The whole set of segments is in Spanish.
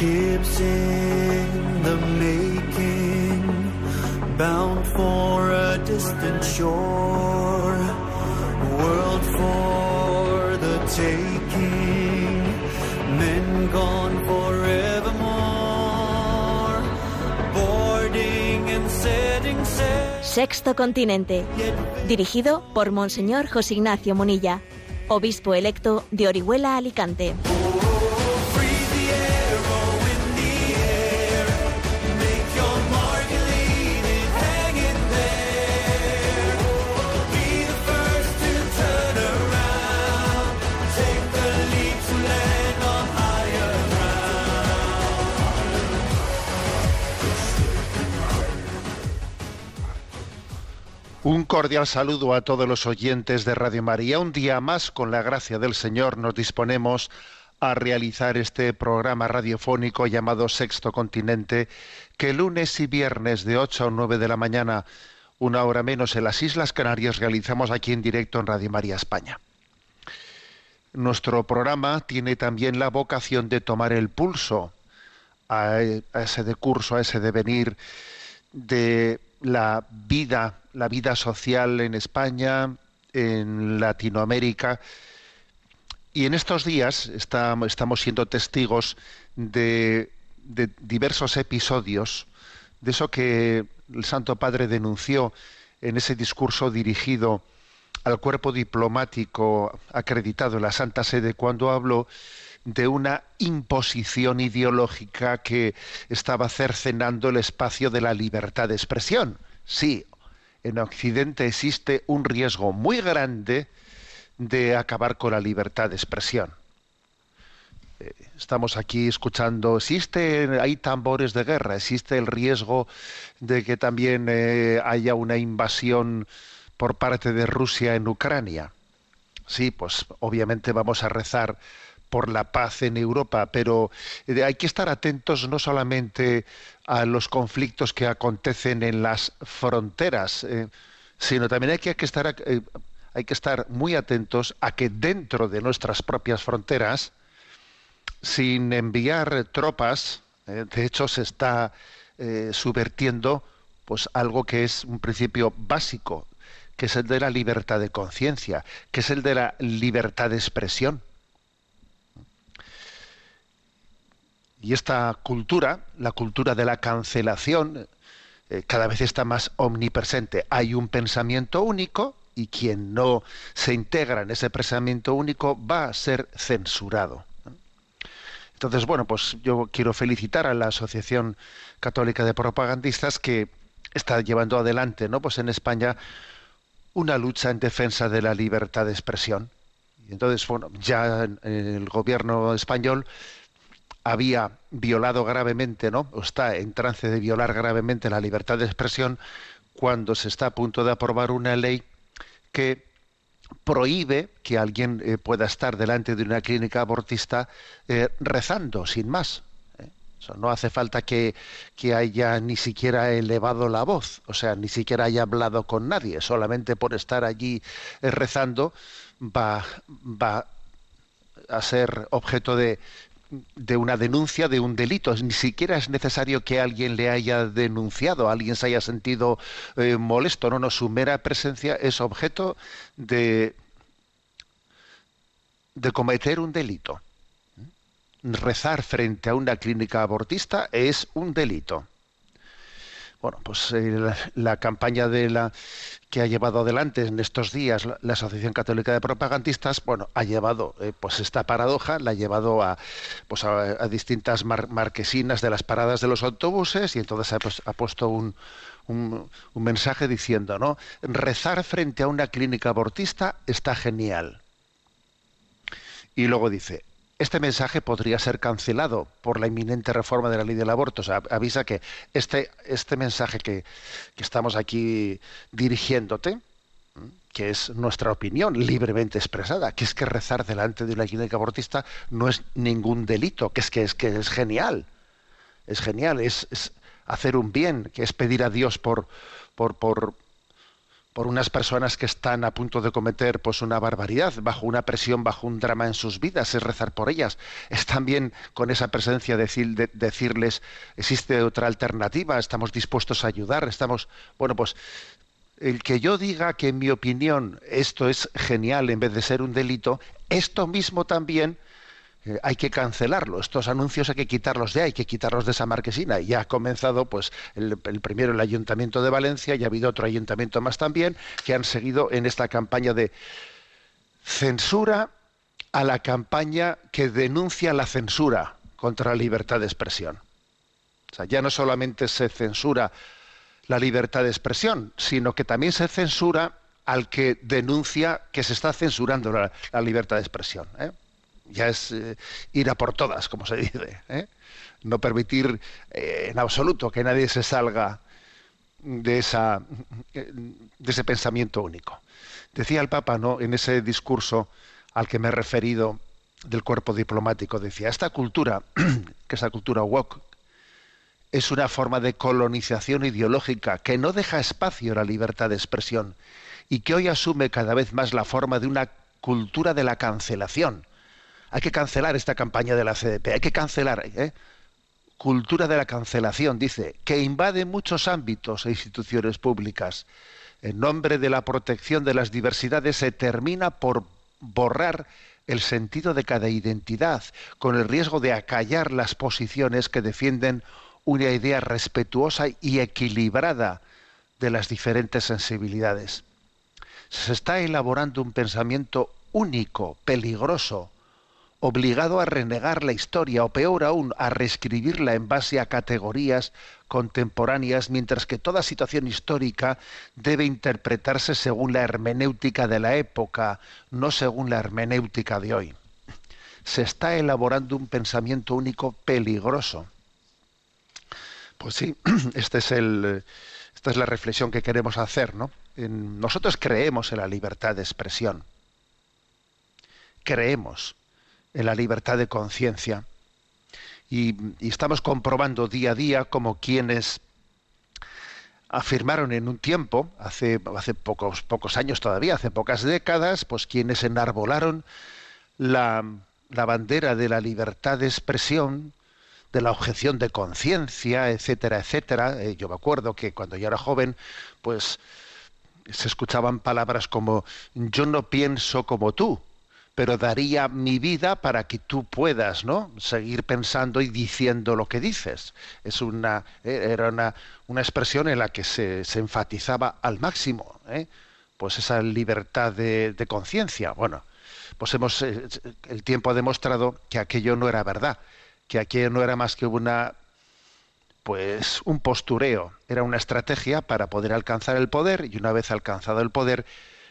Ships in the making, bound for a distant shore, world for the taking, men gone forevermore, boarding and setting sail. Sexto Continente, dirigido por Monseñor José Ignacio Munilla, obispo electo de Orihuela Alicante. Un cordial saludo a todos los oyentes de Radio María. Un día más, con la gracia del Señor, nos disponemos a realizar este programa radiofónico llamado Sexto Continente, que lunes y viernes de 8 a 9 de la mañana, una hora menos en las Islas Canarias, realizamos aquí en directo en Radio María España. Nuestro programa tiene también la vocación de tomar el pulso a, a ese decurso, a ese devenir de la vida, la vida social en España, en Latinoamérica. Y en estos días estamos siendo testigos de, de diversos episodios, de eso que el Santo Padre denunció en ese discurso dirigido al cuerpo diplomático acreditado en la Santa Sede cuando habló de una imposición ideológica que estaba cercenando el espacio de la libertad de expresión. Sí, en Occidente existe un riesgo muy grande de acabar con la libertad de expresión. Eh, Estamos aquí escuchando, existe, hay tambores de guerra, existe el riesgo de que también eh, haya una invasión por parte de Rusia en Ucrania. Sí, pues obviamente vamos a rezar por la paz en Europa, pero eh, hay que estar atentos no solamente a los conflictos que acontecen en las fronteras, eh, sino también hay que, estar, eh, estar muy atentos a que dentro de nuestras propias fronteras, sin enviar tropas, de hecho se está subvertiendo pues algo que es un principio básico, que es el de la libertad de conciencia, que es el de la libertad de expresión. Y esta cultura, la cultura de la cancelación, eh, cada vez está más omnipresente. Hay un pensamiento único y quien no se integra en ese pensamiento único va a ser censurado. Entonces, bueno, pues yo quiero felicitar a la Asociación Católica de Propagandistas que está llevando adelante, ¿no? Pues en España una lucha en defensa de la libertad de expresión. Y entonces, bueno, ya el gobierno español había violado gravemente, ¿no? O está en trance de violar gravemente la libertad de expresión cuando se está a punto de aprobar una ley que prohíbe que alguien eh, pueda estar delante de una clínica abortista eh, rezando, sin más. ¿eh? No hace falta que, que haya ni siquiera elevado la voz, o sea, ni siquiera haya hablado con nadie, solamente por estar allí rezando va, va a ser objeto de, de una denuncia de un delito. Ni siquiera es necesario que alguien le haya denunciado, alguien se haya sentido eh, molesto. No, no, su mera presencia es objeto de, de cometer un delito. Rezar frente a una clínica abortista es un delito. Bueno, pues eh, la, campaña de la que ha llevado adelante en estos días la, Asociación Católica de Propagandistas, bueno, ha llevado eh, pues esta paradoja, la ha llevado a pues a, distintas mar- marquesinas de las paradas de los autobuses y entonces ha, pues, ha puesto un, un, un mensaje diciendo, ¿no? Rezar frente a una clínica abortista está genial. Y luego dice, este mensaje podría ser cancelado por la inminente reforma de la ley del aborto. O sea, avisa que este, este mensaje que, que estamos aquí dirigiéndote, que es nuestra opinión libremente expresada, que es que rezar delante de una clínica abortista no es ningún delito, que es que es, que es genial. Es genial, es, es hacer un bien, que es pedir a Dios por, por, por, por unas personas que están a punto de cometer pues una barbaridad, bajo una presión, bajo un drama en sus vidas, es rezar por ellas. Es también con esa presencia decir, de, decirles existe otra alternativa, estamos dispuestos a ayudar, estamos, bueno, pues el que yo diga que en mi opinión esto es genial en vez de ser un delito, esto mismo también hay que cancelarlo. Estos anuncios hay que quitarlos de ahí, hay que quitarlos de esa marquesina. Y ya ha comenzado, pues, el, primero el Ayuntamiento de Valencia, y ha habido otro ayuntamiento más también, que han seguido en esta campaña de censura a la campaña que denuncia la censura contra la libertad de expresión. O sea, ya no solamente se censura la libertad de expresión, sino que también se censura al que denuncia que se está censurando la, la libertad de expresión. ¿eh? Ya es eh, ir a por todas, como se dice. ¿eh? No permitir eh, en absoluto que nadie se salga de, esa, de ese pensamiento único. Decía el Papa ¿no? en ese discurso al que me he referido del cuerpo diplomático, decía, esta cultura, que es la cultura woke, es una forma de colonización ideológica que no deja espacio a la libertad de expresión y que hoy asume cada vez más la forma de una cultura de la cancelación hay que cancelar esta campaña de la CDP, hay que cancelar. ¿eh? Cultura de la cancelación, dice, que invade muchos ámbitos e instituciones públicas. En nombre de la protección de las diversidades se termina por borrar el sentido de cada identidad, con el riesgo de acallar las posiciones que defienden una idea respetuosa y equilibrada de las diferentes sensibilidades. Se está elaborando un pensamiento único, peligroso, obligado a renegar la historia o peor aún a reescribirla en base a categorías contemporáneas, mientras que toda situación histórica debe interpretarse según la hermenéutica de la época, no según la hermenéutica de hoy. Se está elaborando un pensamiento único peligroso. Pues sí, este es el, esta es la reflexión que queremos hacer, ¿no? nosotros creemos en la libertad de expresión. Creemos en la libertad de conciencia. Y, estamos comprobando día a día como quienes afirmaron en un tiempo, hace, hace pocos, pocos años todavía, hace pocas décadas, pues quienes enarbolaron la, la bandera de la libertad de expresión, de la objeción de conciencia, etcétera, etcétera. Eh, yo me acuerdo que cuando yo era joven, pues se escuchaban palabras como yo no pienso como tú, pero daría mi vida para que tú puedas ¿no? seguir pensando y diciendo lo que dices. Es una, eh, era una, una expresión en la que se, se enfatizaba al máximo ¿eh? pues esa libertad de, de conciencia. Bueno, pues hemos, eh, el tiempo ha demostrado que aquello no era verdad, que aquello no era más que una pues un postureo, era una estrategia para poder alcanzar el poder y una vez alcanzado el poder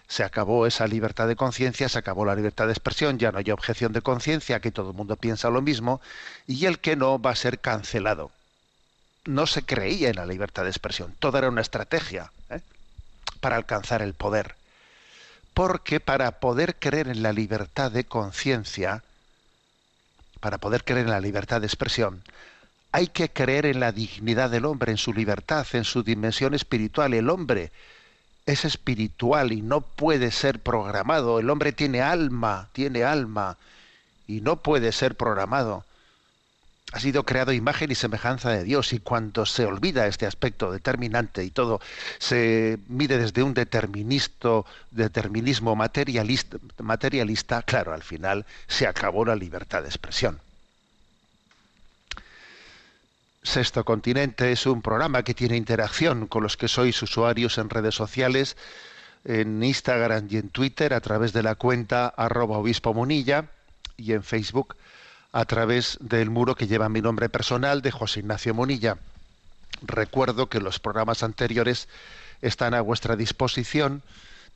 se acabó esa libertad de conciencia, se acabó la libertad de expresión, ya no hay objeción de conciencia, que todo el mundo piensa lo mismo, y el que no va a ser cancelado. No se creía en la libertad de expresión, todo era una estrategia ¿eh? para alcanzar el poder. Porque para poder creer en la libertad de conciencia, para poder creer en la libertad de expresión, hay que creer en la dignidad del hombre, en su libertad, en su dimensión espiritual. El hombre es espiritual y no puede ser programado. El hombre tiene alma, tiene alma y no puede ser programado. Ha sido creado imagen y semejanza de Dios y cuando se olvida este aspecto determinante y todo se mide desde un determinismo materialista, materialista, claro, al final se acabó la libertad de expresión. Sexto Continente es un programa que tiene interacción con los que sois usuarios en redes sociales, en Instagram y en Twitter a través de la cuenta arroba obispo munilla y en Facebook a través del muro que lleva mi nombre personal de José Ignacio Munilla. Recuerdo que los programas anteriores están a vuestra disposición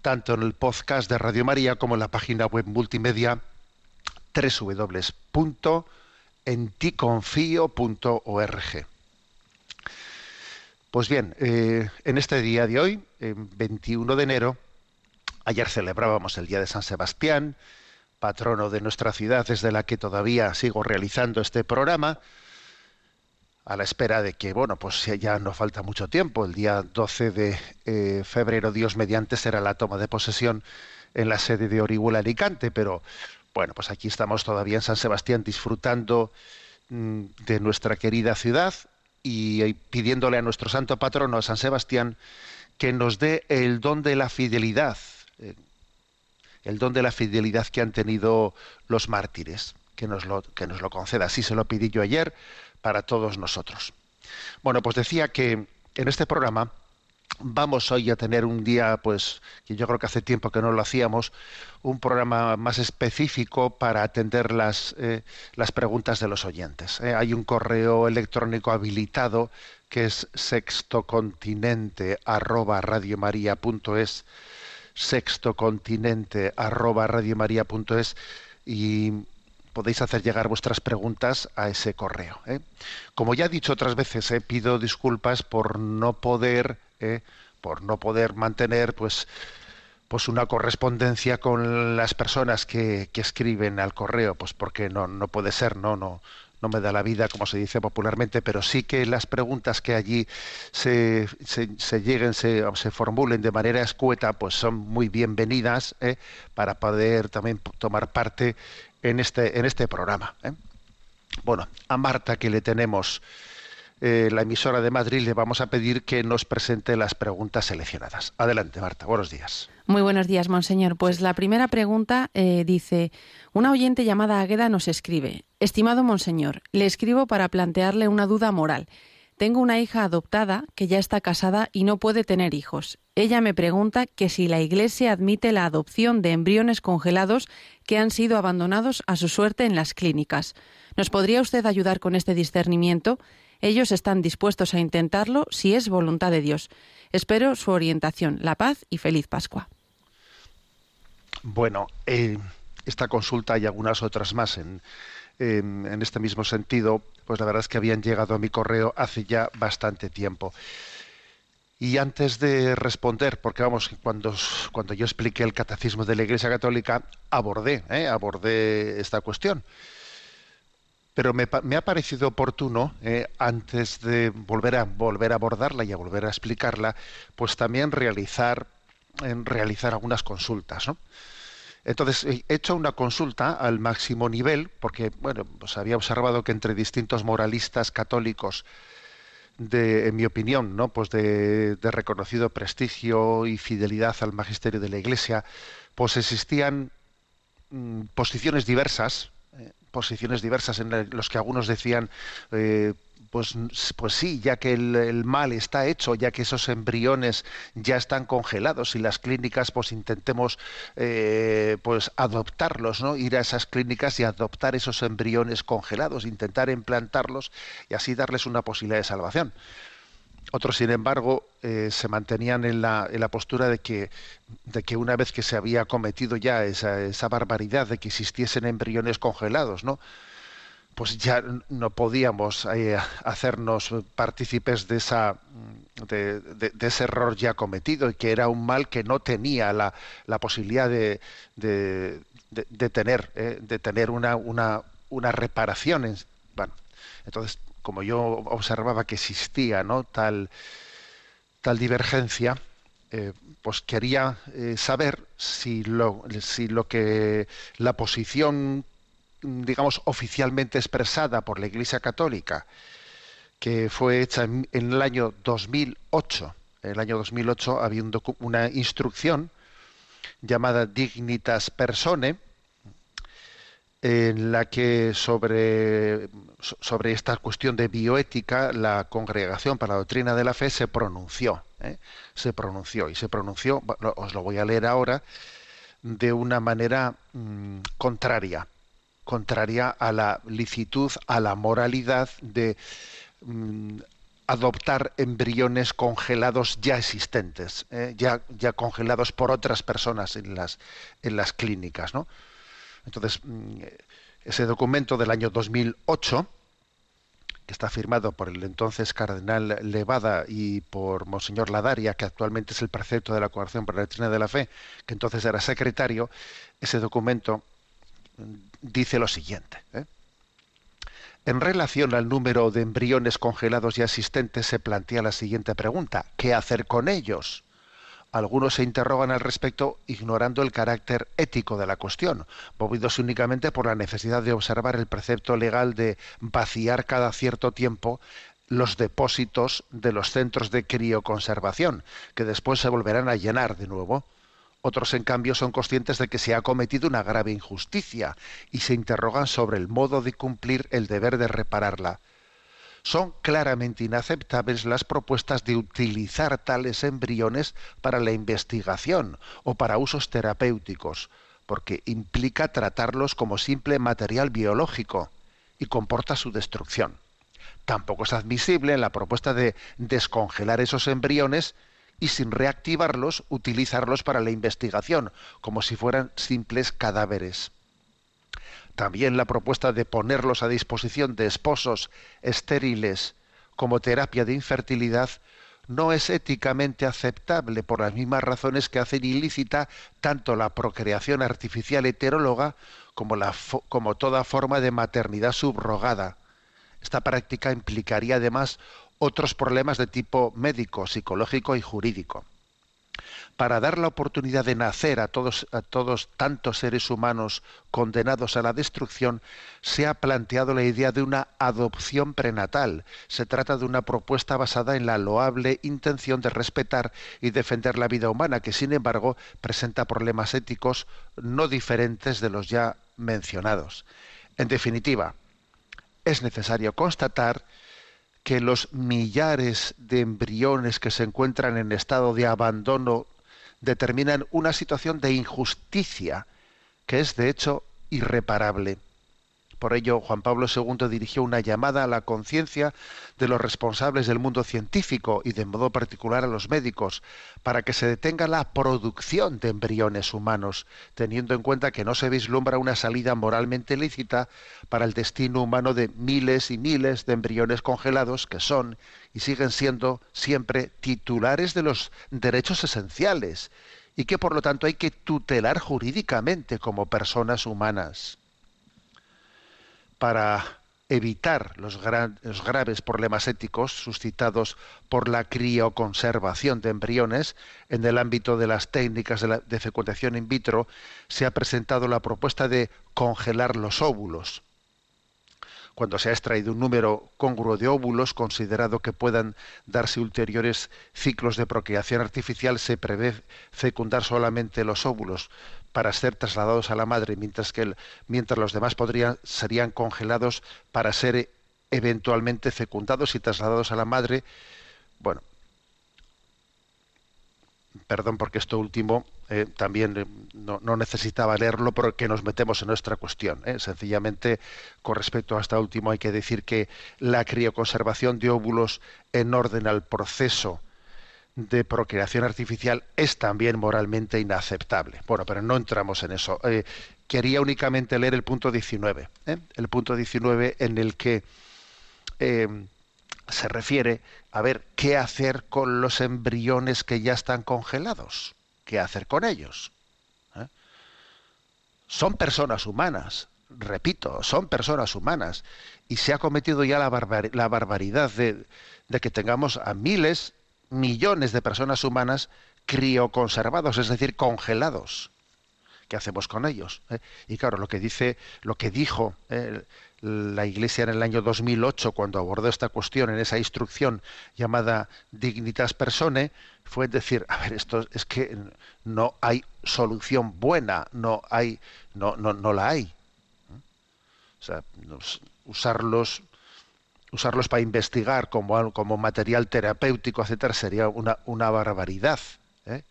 tanto en el podcast de Radio María como en la página web multimedia www en ticonfío.org. Pues bien, eh, en este día de hoy, 21 de enero, ayer celebrábamos el Día de San Sebastián, patrono de nuestra ciudad desde la que todavía sigo realizando este programa. a la espera de que, bueno, pues ya no falta mucho tiempo. El día 12 de eh, febrero, Dios mediante, será la toma de posesión en la sede de Orihuela Alicante, pero bueno, pues aquí estamos todavía en San Sebastián disfrutando mm, de nuestra querida ciudad y pidiéndole a nuestro santo patrono, San Sebastián, que nos dé el don de la fidelidad, eh, el don de la fidelidad que han tenido los mártires, que nos lo, que nos lo conceda. Así se lo pedí yo ayer para todos nosotros. Bueno, pues decía que en este programa vamos hoy a tener un día, pues, que yo creo que hace tiempo que no lo hacíamos, un programa más específico para atender las, eh, las preguntas de los oyentes. Eh. Hay un correo electrónico habilitado que es sextocontinente arroba radiomaria.es sextocontinente arroba radiomaria.es y podéis hacer llegar vuestras preguntas a ese correo. ¿eh? Como ya he dicho otras veces, pido disculpas por no poder, ¿eh? por no poder mantener, pues, pues una correspondencia con las personas que, que, escriben al correo, pues porque no, no puede ser, no, no, no me da la vida, como se dice popularmente, pero sí que las preguntas que allí se, se, lleguen, se, se, formulen de manera escueta, pues son muy bienvenidas ¿eh? para poder también tomar parte en este, en este programa. ¿eh? Bueno, a Marta que le tenemos eh, la emisora de Madrid le vamos a pedir que nos presente las preguntas seleccionadas. Adelante, Marta. Buenos días. Muy buenos días, monseñor. Pues la primera pregunta eh, dice, una oyente llamada Agueda nos escribe, Estimado monseñor, le escribo para plantearle una duda moral. Tengo una hija adoptada que ya está casada y no puede tener hijos. Ella me pregunta que si la Iglesia admite la adopción de embriones congelados que han sido abandonados a su suerte en las clínicas. ¿Nos podría usted ayudar con este discernimiento? Ellos están dispuestos a intentarlo si es voluntad de Dios. Espero su orientación. La paz y feliz Pascua. Bueno, eh, esta consulta y algunas otras más en, en, este mismo sentido, pues la verdad es que habían llegado a mi correo hace ya bastante tiempo. Y antes de responder, porque vamos, cuando, cuando yo expliqué el catecismo de la Iglesia Católica, abordé, ¿eh? abordé esta cuestión. Pero me, ha parecido oportuno, eh, antes de volver a, volver a abordarla y a volver a explicarla, pues también realizar, en realizar algunas consultas. ¿no? Entonces, he hecho una consulta al máximo nivel, porque, bueno, pues había observado que entre distintos moralistas católicos, de, en mi opinión, ¿no? pues de, de, reconocido prestigio y fidelidad al magisterio de la Iglesia, pues existían mm, posiciones diversas, eh, posiciones diversas en los que algunos decían, eh, pues, pues sí, ya que el, mal está hecho, ya que esos embriones ya están congelados y las clínicas, pues intentemos eh, pues adoptarlos, ¿no? Ir a esas clínicas y adoptar esos embriones congelados, intentar implantarlos y así darles una posibilidad de salvación. Otros, sin embargo, eh, se mantenían en la, en la, postura de que, de que una vez que se había cometido ya esa, esa barbaridad de que existiesen embriones congelados, ¿no? pues ya no podíamos eh, hacernos partícipes de, esa, de, ese error ya cometido y que era un mal que no tenía la, la posibilidad de, tener, eh, de tener una, una, una reparación. En, bueno, entonces, como yo observaba que existía ¿no? tal, tal divergencia, eh, pues quería eh, saber si lo, si lo que la posición digamos, oficialmente expresada por la Iglesia Católica, que fue hecha en, el año 2008. En el año 2008 había un una instrucción llamada Dignitas Persone, en la que sobre, sobre esta cuestión de bioética la Congregación para la Doctrina de la Fe se pronunció, ¿eh? se pronunció y se pronunció, os lo voy a leer ahora, de una manera mmm, contraria contraria a la licitud, a la moralidad de mm, adoptar embriones congelados ya existentes, eh, ya, ya congelados por otras personas en las, en las clínicas. ¿no? Entonces, mm, ese documento del año 2008, que está firmado por el entonces cardenal Levada y por Monseñor Ladaria, que actualmente es el precepto de la Congregación para la Doctrina de la Fe, que entonces era secretario, ese documento dice lo siguiente. ¿eh? En relación al número de embriones congelados ya existentes, se plantea la siguiente pregunta: ¿qué hacer con ellos? Algunos se interrogan al respecto ignorando el carácter ético de la cuestión, movidos únicamente por la necesidad de observar el precepto legal de vaciar cada cierto tiempo los depósitos de los centros de crioconservación, que después se volverán a llenar de nuevo. Otros, en cambio, son conscientes de que se ha cometido una grave injusticia y se interrogan sobre el modo de cumplir el deber de repararla. Son claramente inaceptables las propuestas de utilizar tales embriones para la investigación o para usos terapéuticos, porque implica tratarlos como simple material biológico y comporta su destrucción. Tampoco es admisible la propuesta de descongelar esos embriones y sin reactivarlos utilizarlos para la investigación, como si fueran simples cadáveres. También la propuesta de ponerlos a disposición de esposos estériles como terapia de infertilidad no es éticamente aceptable por las mismas razones que hacen ilícita tanto la procreación artificial heteróloga como, la, como toda forma de maternidad subrogada. Esta práctica implicaría además otros problemas de tipo médico, psicológico y jurídico. Para dar la oportunidad de nacer a todos, tantos seres humanos condenados a la destrucción, se ha planteado la idea de una adopción prenatal. Se trata de una propuesta basada en la loable intención de respetar y defender la vida humana, que sin embargo presenta problemas éticos no diferentes de los ya mencionados. En definitiva, es necesario constatar que los millares de embriones que se encuentran en estado de abandono determinan una situación de injusticia que es de hecho irreparable. Por ello, Juan Pablo II dirigió una llamada a la conciencia de los responsables del mundo científico y de modo particular a los médicos, para que se detenga la producción de embriones humanos, teniendo en cuenta que no se vislumbra una salida moralmente lícita para el destino humano de miles y miles de embriones congelados que son y siguen siendo siempre titulares de los derechos esenciales y que por lo tanto hay que tutelar jurídicamente como personas humanas para evitar los, graves problemas éticos suscitados por la crioconservación de embriones en el ámbito de las técnicas de, de fecundación in vitro, se ha presentado la propuesta de congelar los óvulos. Cuando se ha extraído un número congruo de óvulos, considerado que puedan darse ulteriores ciclos de procreación artificial, se prevé fecundar solamente los óvulos para ser trasladados a la madre, mientras que mientras los demás podrían serían congelados para ser eventualmente fecundados y trasladados a la madre. Bueno, perdón porque esto último eh, también eh, no, necesitaba leerlo porque nos metemos en nuestra cuestión. Eh. Sencillamente, con respecto a esta último, hay que decir que la crioconservación de óvulos en orden al proceso de procreación artificial es también moralmente inaceptable. Bueno, pero no entramos en eso. quería únicamente leer el punto 19, el punto 19 en el que se refiere a ver qué hacer con los embriones que ya están congelados, qué hacer con ellos. ¿Eh? Son personas humanas, repito, son personas humanas, y se ha cometido ya la, barbaridad de, que tengamos a miles, millones de personas humanas crioconservados, es decir, congelados. ¿Qué hacemos con ellos? ¿Eh? Y claro, lo que dice, lo que dijo eh, la Iglesia en el año 2008, cuando abordó esta cuestión en esa instrucción llamada Dignitas Persone, fue decir, a ver, esto es que no hay solución buena, no hay, no, no, no la hay. O sea, usarlos, usarlos para investigar como, como material terapéutico, etcétera, sería una, una barbaridad. ¿eh?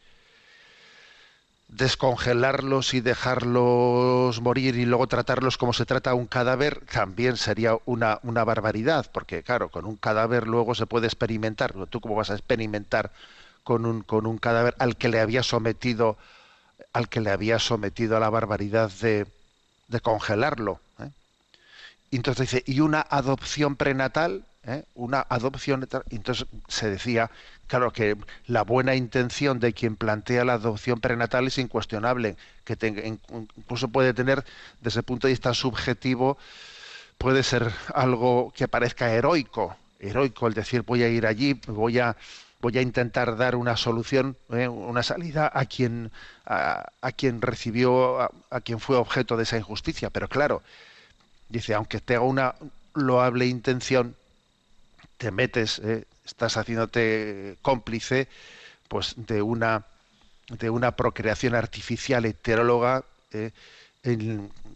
descongelarlos y dejarlos morir y luego tratarlos como se trata un cadáver también sería una, una barbaridad, porque claro, con un cadáver luego se puede experimentar. ¿Tú cómo vas a experimentar con un, con un cadáver al que le había sometido al que le había sometido a la barbaridad de, de congelarlo? Entonces dice, ¿y una adopción prenatal? ¿Eh? Una adopción. Entonces se decía Claro que la buena intención de quien plantea la adopción prenatal es incuestionable, que incluso puede tener desde el punto de vista subjetivo puede ser algo que parezca heroico, heroico el decir voy a ir allí, voy a voy a intentar dar una solución, ¿eh? una salida a quien a, quien recibió, a, quien fue objeto de esa injusticia. Pero claro, dice, aunque tenga una loable intención, te metes, ¿eh? estás haciéndote cómplice, pues de una de una procreación artificial heteróloga. ¿eh?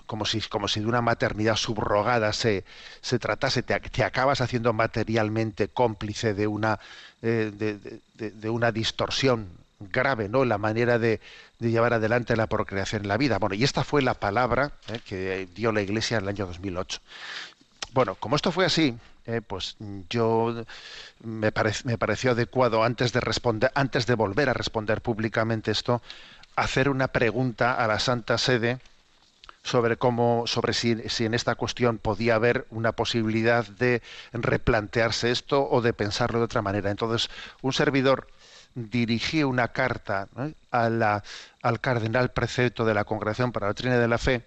como si, como si de una maternidad subrogada se, se tratase, te, acabas haciendo materialmente cómplice de una, eh, de, una distorsión grave, ¿no? La manera de, llevar adelante la procreación en la vida. Bueno, y esta fue la palabra eh, que dio la Iglesia en el año 2008. Bueno, como esto fue así, eh, pues yo me, me pareció adecuado antes de responder, antes de volver a responder públicamente esto, hacer una pregunta a la Santa Sede sobre cómo, sobre si, si, en esta cuestión podía haber una posibilidad de replantearse esto o de pensarlo de otra manera. Entonces, un servidor dirigió una carta a la, al cardenal precepto de la Congregación para la Doctrina de la Fe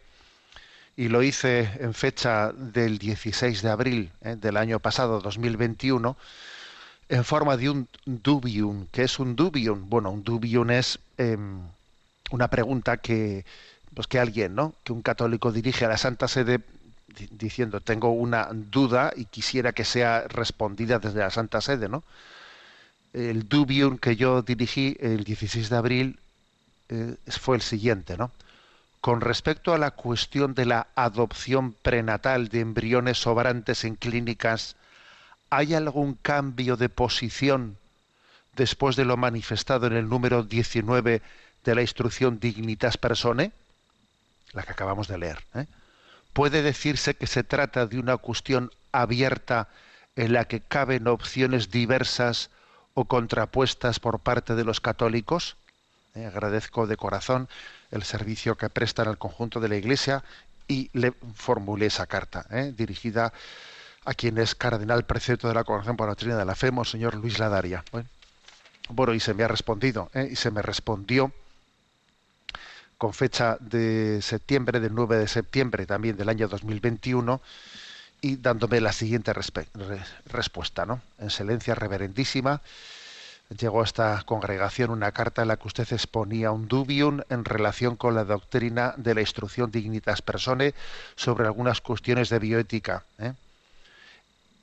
y lo hice en fecha del 16 de abril ¿eh? del año pasado, 2021, en forma de un dubium. ¿Qué es un dubium? Bueno, un dubium es em, una pregunta que pues que alguien, ¿no? Que un católico dirige a la Santa Sede diciendo tengo una duda y quisiera que sea respondida desde la Santa Sede, ¿no? El dubium que yo dirigí el 16 de abril eh, fue el siguiente, ¿no? Con respecto a la cuestión de la adopción prenatal de embriones sobrantes en clínicas, ¿hay algún cambio de posición después de lo manifestado en el número 19 de la instrucción Dignitas Personae? la que acabamos de leer. ¿eh? ¿Puede decirse que se trata de una cuestión abierta en la que caben opciones diversas o contrapuestas por parte de los católicos? ¿Eh? agradezco de corazón el servicio que prestan al conjunto de la Iglesia y le formulé esa carta ¿eh? dirigida a quien es cardenal precepto de la Congregación por la Doctrina de la Fe, señor Luis Ladaria. Bueno, y se me ha respondido, y se me respondió con fecha de septiembre, del 9 de septiembre también del año 2021, y dándome la siguiente respuesta. ¿no? Excelencia reverendísima, llegó a esta congregación una carta en la que usted exponía un dubium en relación con la doctrina de la instrucción Dignitas Personae sobre algunas cuestiones de bioética, ¿eh?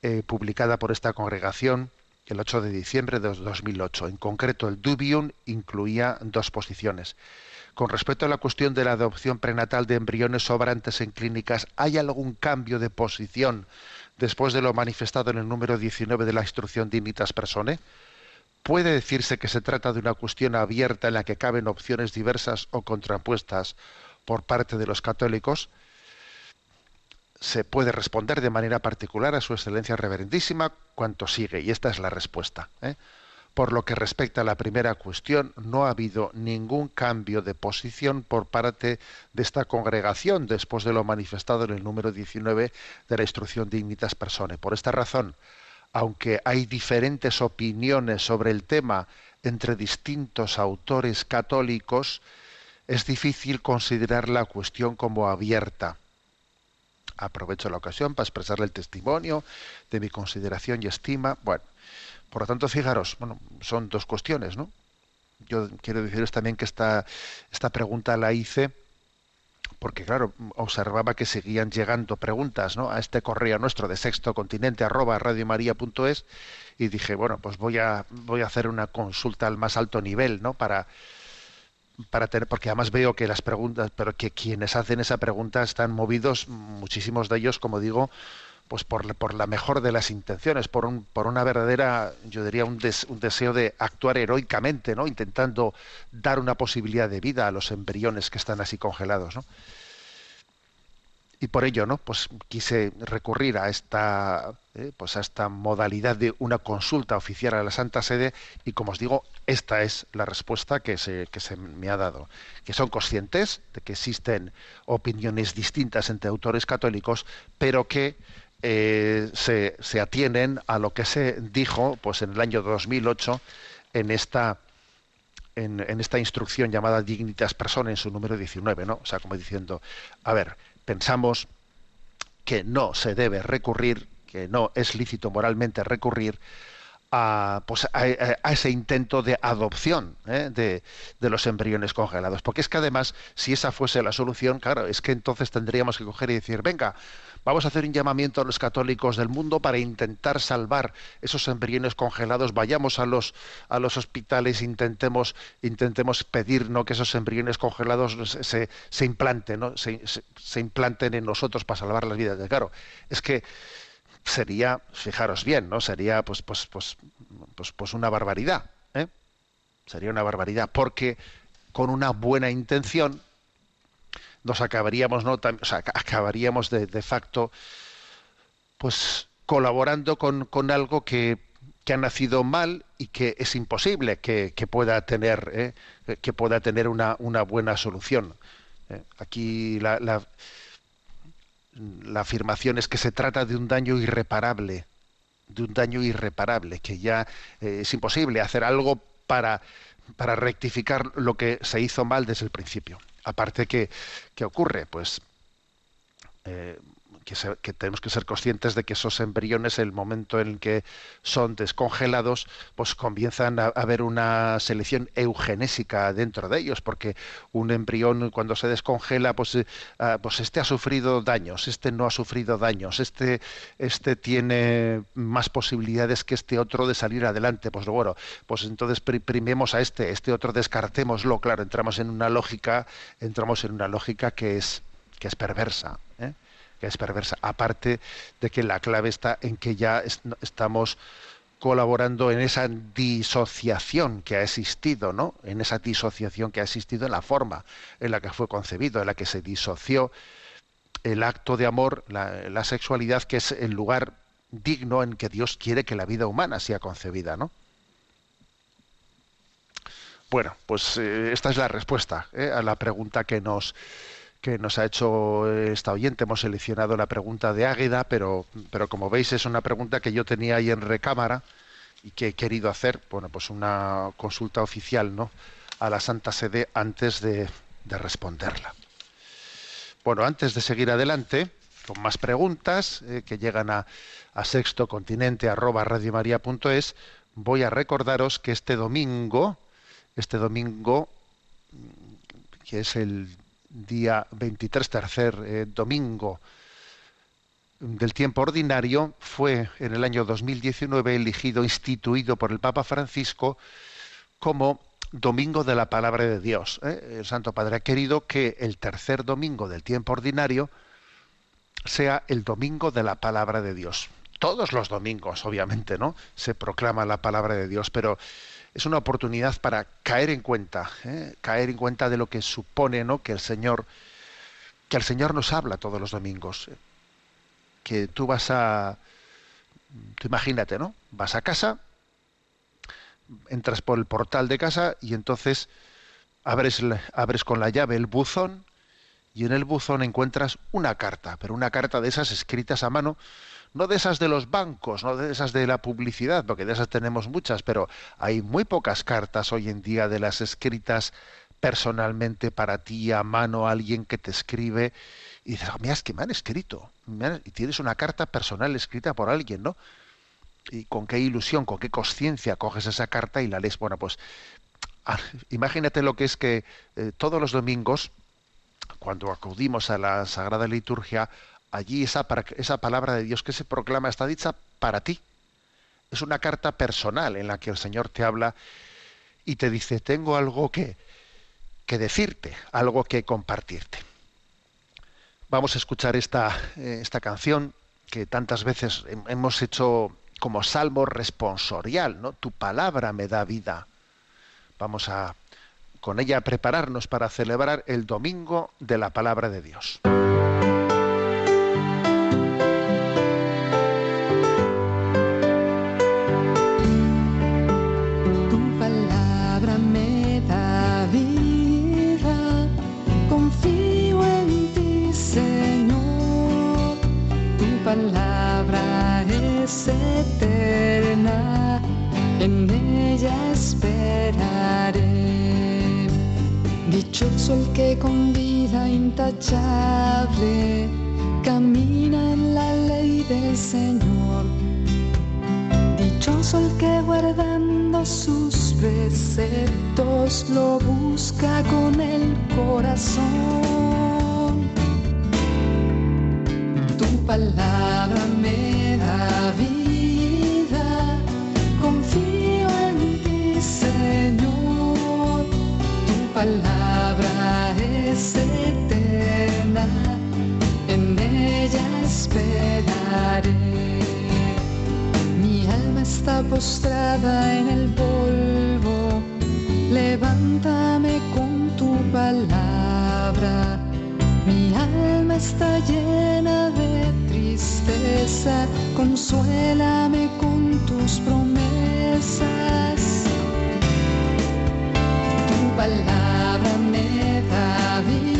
Eh, publicada por esta congregación el 8 de diciembre de 2008. En concreto, el dubium incluía dos posiciones con respecto a la cuestión de la adopción prenatal de embriones sobrantes en clínicas, ¿hay algún cambio de posición después de lo manifestado en el número 19 de la instrucción Dignitas Personae? ¿Puede decirse que se trata de una cuestión abierta en la que caben opciones diversas o contrapuestas por parte de los católicos? Se puede responder de manera particular a su excelencia reverendísima cuanto sigue, y esta es la respuesta. ¿eh? Por lo que respecta a la primera cuestión, no ha habido ningún cambio de posición por parte de esta congregación después de lo manifestado en el número 19 de la instrucción Dignitas Personae. Por esta razón, aunque hay diferentes opiniones sobre el tema entre distintos autores católicos, es difícil considerar la cuestión como abierta. Aprovecho la ocasión para expresarle el testimonio de mi consideración y estima. Bueno, por lo tanto, fijaros, bueno, son dos cuestiones, ¿no? Yo quiero deciros también que esta, esta pregunta la hice porque, claro, observaba que seguían llegando preguntas ¿no? a este correo nuestro de sexto continente arroba radiomaria.es y dije, bueno, pues voy a, voy a hacer una consulta al más alto nivel, ¿no? Para, para tener, porque además veo que las preguntas, pero que quienes hacen esa pregunta están movidos, muchísimos de ellos, como digo, pues por, por, la mejor de las intenciones, por, un, por una verdadera, yo diría, un, un, deseo de actuar heroicamente, ¿no? Intentando dar una posibilidad de vida a los embriones que están así congelados, ¿no? Y por ello, ¿no? Pues quise recurrir a esta, eh, pues a esta modalidad de una consulta oficial a la Santa Sede y, como os digo, esta es la respuesta que se, que se me ha dado. Que son conscientes de que existen opiniones distintas entre autores católicos, pero que eh, se, se, atienen a lo que se dijo pues en el año 2008 en esta en, en esta instrucción llamada Dignitas Persona en su número 19, ¿no? O sea, como diciendo, a ver, pensamos que no se debe recurrir, que no es lícito moralmente recurrir a, pues, a, ese intento de adopción ¿eh? de, de, los embriones congelados. Porque es que además, si esa fuese la solución, claro, es que entonces tendríamos que coger y decir, venga, vamos a hacer un llamamiento a los católicos del mundo para intentar salvar esos embriones congelados, vayamos a los, a los hospitales, intentemos, intentemos pedir ¿no? que esos embriones congelados se, se implanten, ¿no? se, implanten en nosotros para salvar las vidas. Claro, es que sería, fijaros bien, ¿no? Sería pues pues pues pues, pues una barbaridad, ¿eh? Sería una barbaridad porque con una buena intención nos acabaríamos, ¿no? O sea, acabaríamos de, de facto pues colaborando con, con algo que, que, ha nacido mal y que es imposible que, que pueda tener ¿eh? que pueda tener una, una buena solución. ¿eh? Aquí la, la afirmación es que se trata de un daño irreparable, de un daño irreparable, que ya eh, es imposible hacer algo para, para rectificar lo que se hizo mal desde el principio. Aparte que, ¿qué ocurre? Pues eh, que, tenemos que ser conscientes de que esos embriones, el momento en que son descongelados, pues comienzan a, haber una selección eugenésica dentro de ellos, porque un embrión cuando se descongela, pues, eh, ah, pues este ha sufrido daños, este no ha sufrido daños, este, este tiene más posibilidades que este otro de salir adelante. Pues bueno, pues entonces primemos a este, este otro descartémoslo, claro, entramos en una lógica, entramos en una lógica que es que es perversa. ¿eh? Que es perversa. Aparte de que la clave está en que ya estamos colaborando en esa disociación que ha existido, ¿no? En esa disociación que ha existido en la forma en la que fue concebido, en la que se disoció el acto de amor, la, sexualidad, que es el lugar digno en que Dios quiere que la vida humana sea concebida, ¿no? Bueno, pues eh, esta es la respuesta ¿eh? a la pregunta que nos que nos ha hecho esta oyente. Hemos seleccionado la pregunta de Águeda, pero, pero como veis es una pregunta que yo tenía ahí en recámara y que he querido hacer, bueno, pues una consulta oficial, ¿no? A la Santa Sede antes de, responderla. Bueno, antes de seguir adelante con más preguntas eh, que llegan a, a sextocontinente arroba radiomaria.es, voy a recordaros que este domingo, este domingo, que es el día 23, tercer eh, domingo del tiempo ordinario, fue en el año 2019 elegido, instituido por el Papa Francisco como Domingo de la Palabra de Dios. ¿eh? El Santo Padre ha querido que el tercer domingo del tiempo ordinario sea el Domingo de la Palabra de Dios. Todos los domingos, obviamente, ¿no? Se proclama la palabra de Dios, pero es una oportunidad para caer en cuenta, ¿eh? caer en cuenta de lo que supone ¿no? que el Señor, que el Señor nos habla todos los domingos. Que tú vas a, imagínate, ¿no? Vas a casa, entras por el portal de casa y entonces abres, abres con la llave el buzón y en el buzón encuentras una carta, pero una carta de esas escritas a mano no de esas de los bancos, no de esas de la publicidad, porque de esas tenemos muchas, pero hay muy pocas cartas hoy en día de las escritas personalmente para ti a mano alguien que te escribe y dices, oh, mira, es que me han escrito, y tienes una carta personal escrita por alguien, ¿no? Y con qué ilusión, con qué conciencia coges esa carta y la lees. Bueno, pues ah, imagínate lo que es que eh, todos los domingos, cuando acudimos a la Sagrada Liturgia, allí esa, esa palabra de Dios que se proclama está dicha para ti. Es una carta personal en la que el Señor te habla y te dice, tengo algo que, que decirte, algo que compartirte. Vamos a escuchar esta, eh, esta canción que tantas veces hemos hecho como salmo responsorial, ¿no? Tu palabra me da vida. Vamos a con ella prepararnos para celebrar el domingo de la palabra de Dios. El que con vida intachable camina en la ley del Señor. Dichoso el que guardando sus preceptos lo busca con el corazón. Palabra me da vida, confío en ti, Señor. Tu palabra es eterna, en ella esperaré. Mi alma está postrada en el polvo, levántame con tu palabra. Mi alma está llena de tristeza, consuélame con tus promesas. Tu palabra me da vida,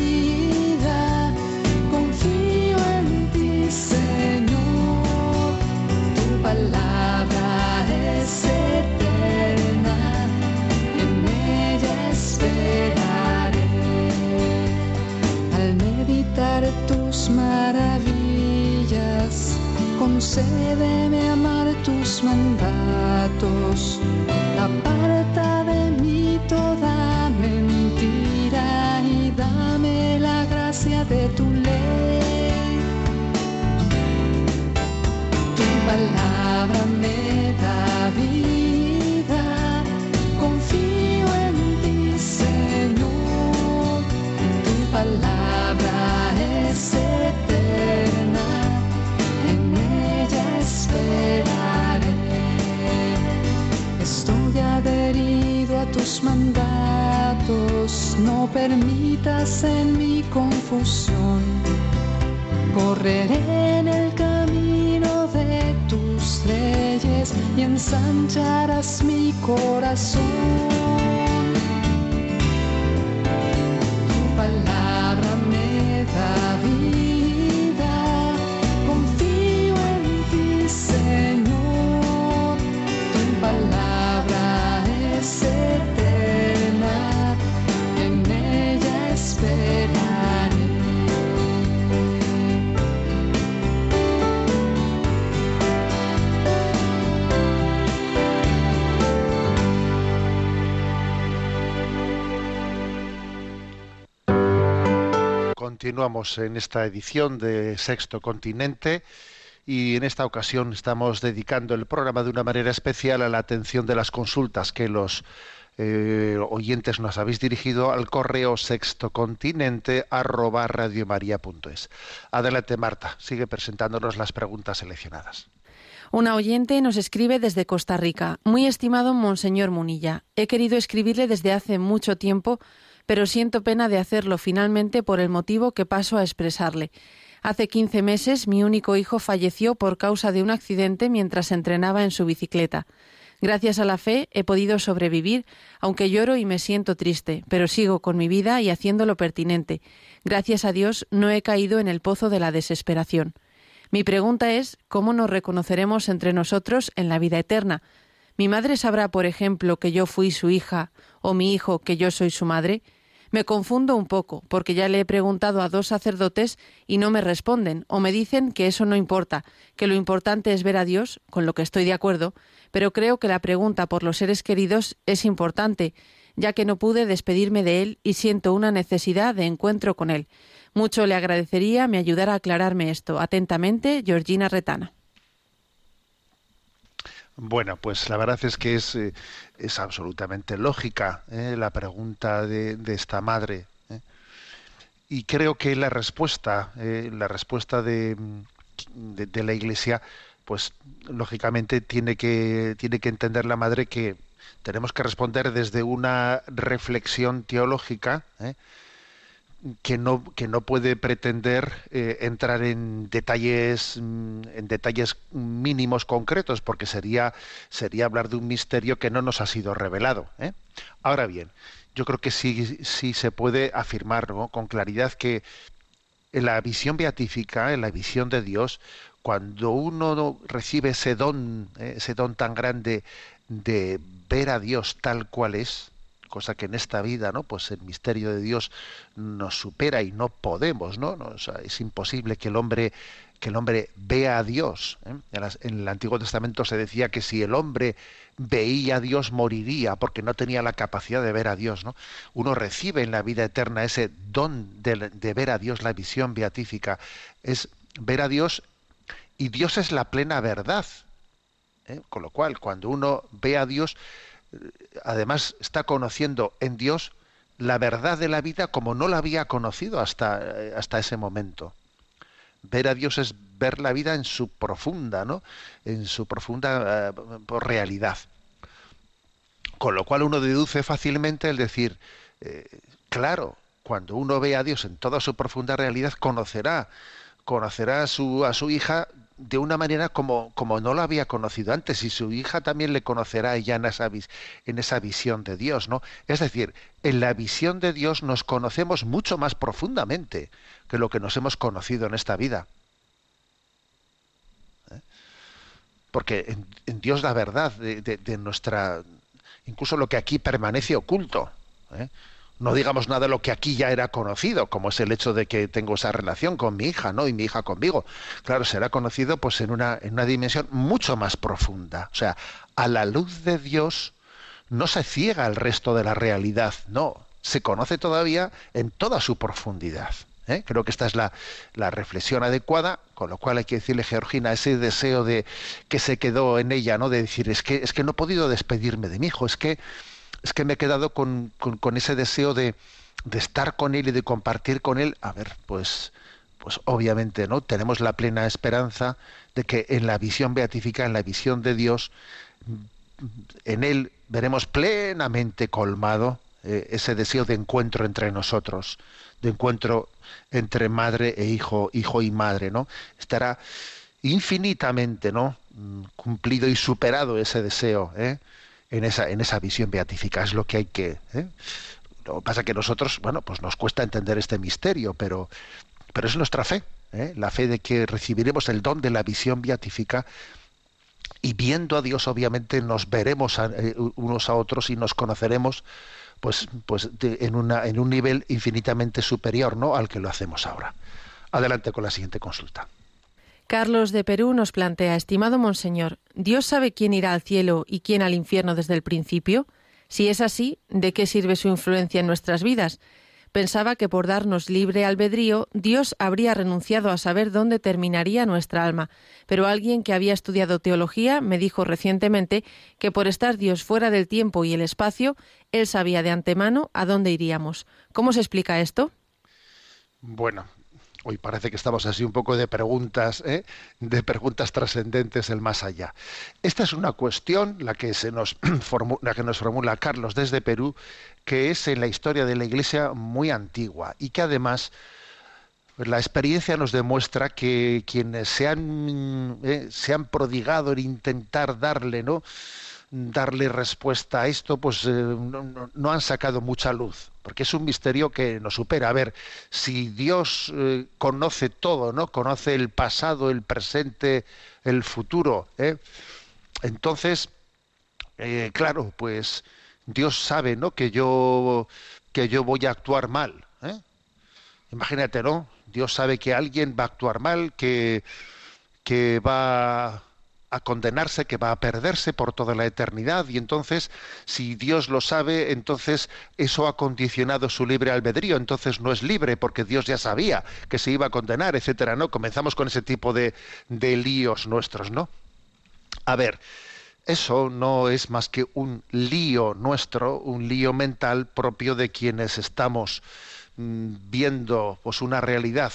concédeme amar tus mandatos. Aparta de mandatos, no permitas en mi confusión. Correré en el camino de tus leyes y ensancharás mi corazón. Continuamos en esta edición de Sexto Continente y en esta ocasión estamos dedicando el programa de una manera especial a la atención de las consultas que los eh, oyentes nos habéis dirigido al correo sextocontinente arroba radiomaria.es. Adelante Marta, sigue presentándonos las preguntas seleccionadas. Una oyente nos escribe desde Costa Rica. Muy estimado Monseñor Munilla, he querido escribirle desde hace mucho tiempo, pero siento pena de hacerlo finalmente por el motivo que paso a expresarle. Hace 15 meses mi único hijo falleció por causa de un accidente mientras entrenaba en su bicicleta. Gracias a la fe he podido sobrevivir, aunque lloro y me siento triste, pero sigo con mi vida y haciendo lo pertinente. Gracias a Dios no he caído en el pozo de la desesperación. Mi pregunta es ¿cómo nos reconoceremos entre nosotros en la vida eterna? ¿Mi madre sabrá, por ejemplo, que yo fui su hija o mi hijo que yo soy su madre? Me confundo un poco, porque ya le he preguntado a dos sacerdotes y no me responden, o me dicen que eso no importa, que lo importante es ver a Dios, con lo que estoy de acuerdo, pero creo que la pregunta por los seres queridos es importante, ya que no pude despedirme de Él y siento una necesidad de encuentro con Él. Mucho le agradecería me ayudara a aclararme esto. Atentamente, Georgina Retana. Bueno, pues la verdad es que es, eh, es absolutamente lógica eh, la pregunta de, esta madre. eh. Y creo que la respuesta, eh, la respuesta de, de- de la Iglesia, pues lógicamente tiene que, tiene que entender la madre que tenemos que responder desde una reflexión teológica. Que no que no puede pretender eh, entrar en detalles mm, en detalles mínimos concretos porque sería sería hablar de un misterio que no nos ha sido revelado ¿eh? ahora bien yo creo que sí sí se puede afirmar con claridad que en la visión beatífica en la visión de Dios cuando uno no recibe ese don eh, ese don tan grande de ver a Dios tal cual es cosa que en esta vida, ¿no? Pues el misterio de Dios nos supera y no podemos, ¿no? Es imposible que el hombre que el hombre vea a Dios. ¿eh? En, el Antiguo Testamento se decía que si el hombre veía a Dios moriría porque no tenía la capacidad de ver a Dios. ¿no? Uno recibe en la vida eterna ese don de, ver a Dios, la visión beatífica, es ver a Dios y Dios es la plena verdad. ¿eh? Con lo cual, cuando uno ve a Dios, además está conociendo en Dios la verdad de la vida como no la había conocido hasta, eh, hasta ese momento. Ver a Dios es ver la vida en su profunda, ¿no? En su profunda eh, realidad. Con lo cual uno deduce fácilmente el decir, eh, claro, cuando uno ve a Dios en toda su profunda realidad, conocerá, conocerá su, a su hija de una manera como, como no lo había conocido antes, y su hija también le conocerá ella en esa, en esa visión de Dios, ¿no? Es decir, en la visión de Dios nos conocemos mucho más profundamente que lo que nos hemos conocido en esta vida. ¿Eh? Porque en, Dios la verdad de nuestra, incluso lo que aquí permanece oculto. ¿eh? No digamos nada de lo que aquí ya era conocido, como es el hecho de que tengo esa relación con mi hija, ¿no? Y mi hija conmigo. Claro, será conocido pues en una, en una dimensión mucho más profunda. O sea, a la luz de Dios no se ciega el resto de la realidad, no. Se conoce todavía en toda su profundidad. ¿eh? Creo que esta es la, la reflexión adecuada, con lo cual hay que decirle, Georgina, ese deseo de que se quedó en ella, ¿no? De decir, es que, es que no he podido despedirme de mi hijo, es que es que me he quedado con, ese deseo de, de estar con él y de compartir con él. A ver, pues, pues obviamente, ¿no? Tenemos la plena esperanza de que en la visión beatífica, en la visión de Dios, en él veremos plenamente colmado eh, ese deseo de encuentro entre nosotros, de encuentro entre madre e hijo, hijo y madre, ¿no? Estará infinitamente, ¿no? Mm, Cumplido y superado ese deseo, ¿eh? En esa en esa visión beatífica es lo que hay que ¿eh? lo que pasa que nosotros bueno pues nos cuesta entender este misterio pero pero es nuestra fe ¿eh? la fe de que recibiremos el don de la visión beatífica y viendo a Dios obviamente nos veremos eh, unos a otros y nos conoceremos pues pues de- en una en un nivel infinitamente superior no al que lo hacemos ahora adelante con la siguiente consulta Carlos de Perú nos plantea, estimado Monseñor, ¿Dios sabe quién irá al cielo y quién al infierno desde el principio? Si es así, ¿de qué sirve su influencia en nuestras vidas? Pensaba que por darnos libre albedrío, Dios habría renunciado a saber dónde terminaría nuestra alma, pero alguien que había estudiado teología me dijo recientemente que por estar Dios fuera del tiempo y el espacio, Él sabía de antemano a dónde iríamos. ¿Cómo se explica esto? Bueno, hoy parece que estamos así un poco de preguntas, ¿eh? de preguntas trascendentes el más allá. Esta es una cuestión, la que se nos formu- la que nos formula Carlos desde Perú, que es en la historia de la Iglesia muy antigua y que además pues, la experiencia nos demuestra que quienes se han, eh, se han prodigado en intentar darle, ¿no? darle respuesta a esto, pues eh, no han sacado mucha luz, porque es un misterio que nos supera. A ver, si Dios eh, conoce todo, ¿no? Conoce el pasado, el presente, el futuro, ¿eh? entonces, eh, claro, pues Dios sabe, ¿no? Que yo que yo voy a actuar mal. Imagínate, ¿no? Dios sabe que alguien va a actuar mal, que, que va a condenarse, que va a perderse por toda la eternidad. Y entonces, si Dios lo sabe, entonces eso ha condicionado su libre albedrío. Entonces no es libre porque Dios ya sabía que se iba a condenar, etcétera, ¿no? Comenzamos con ese tipo de, de líos nuestros, ¿no? A ver, eso no es más que un lío nuestro, un lío mental propio de quienes estamos mm, viendo pues una realidad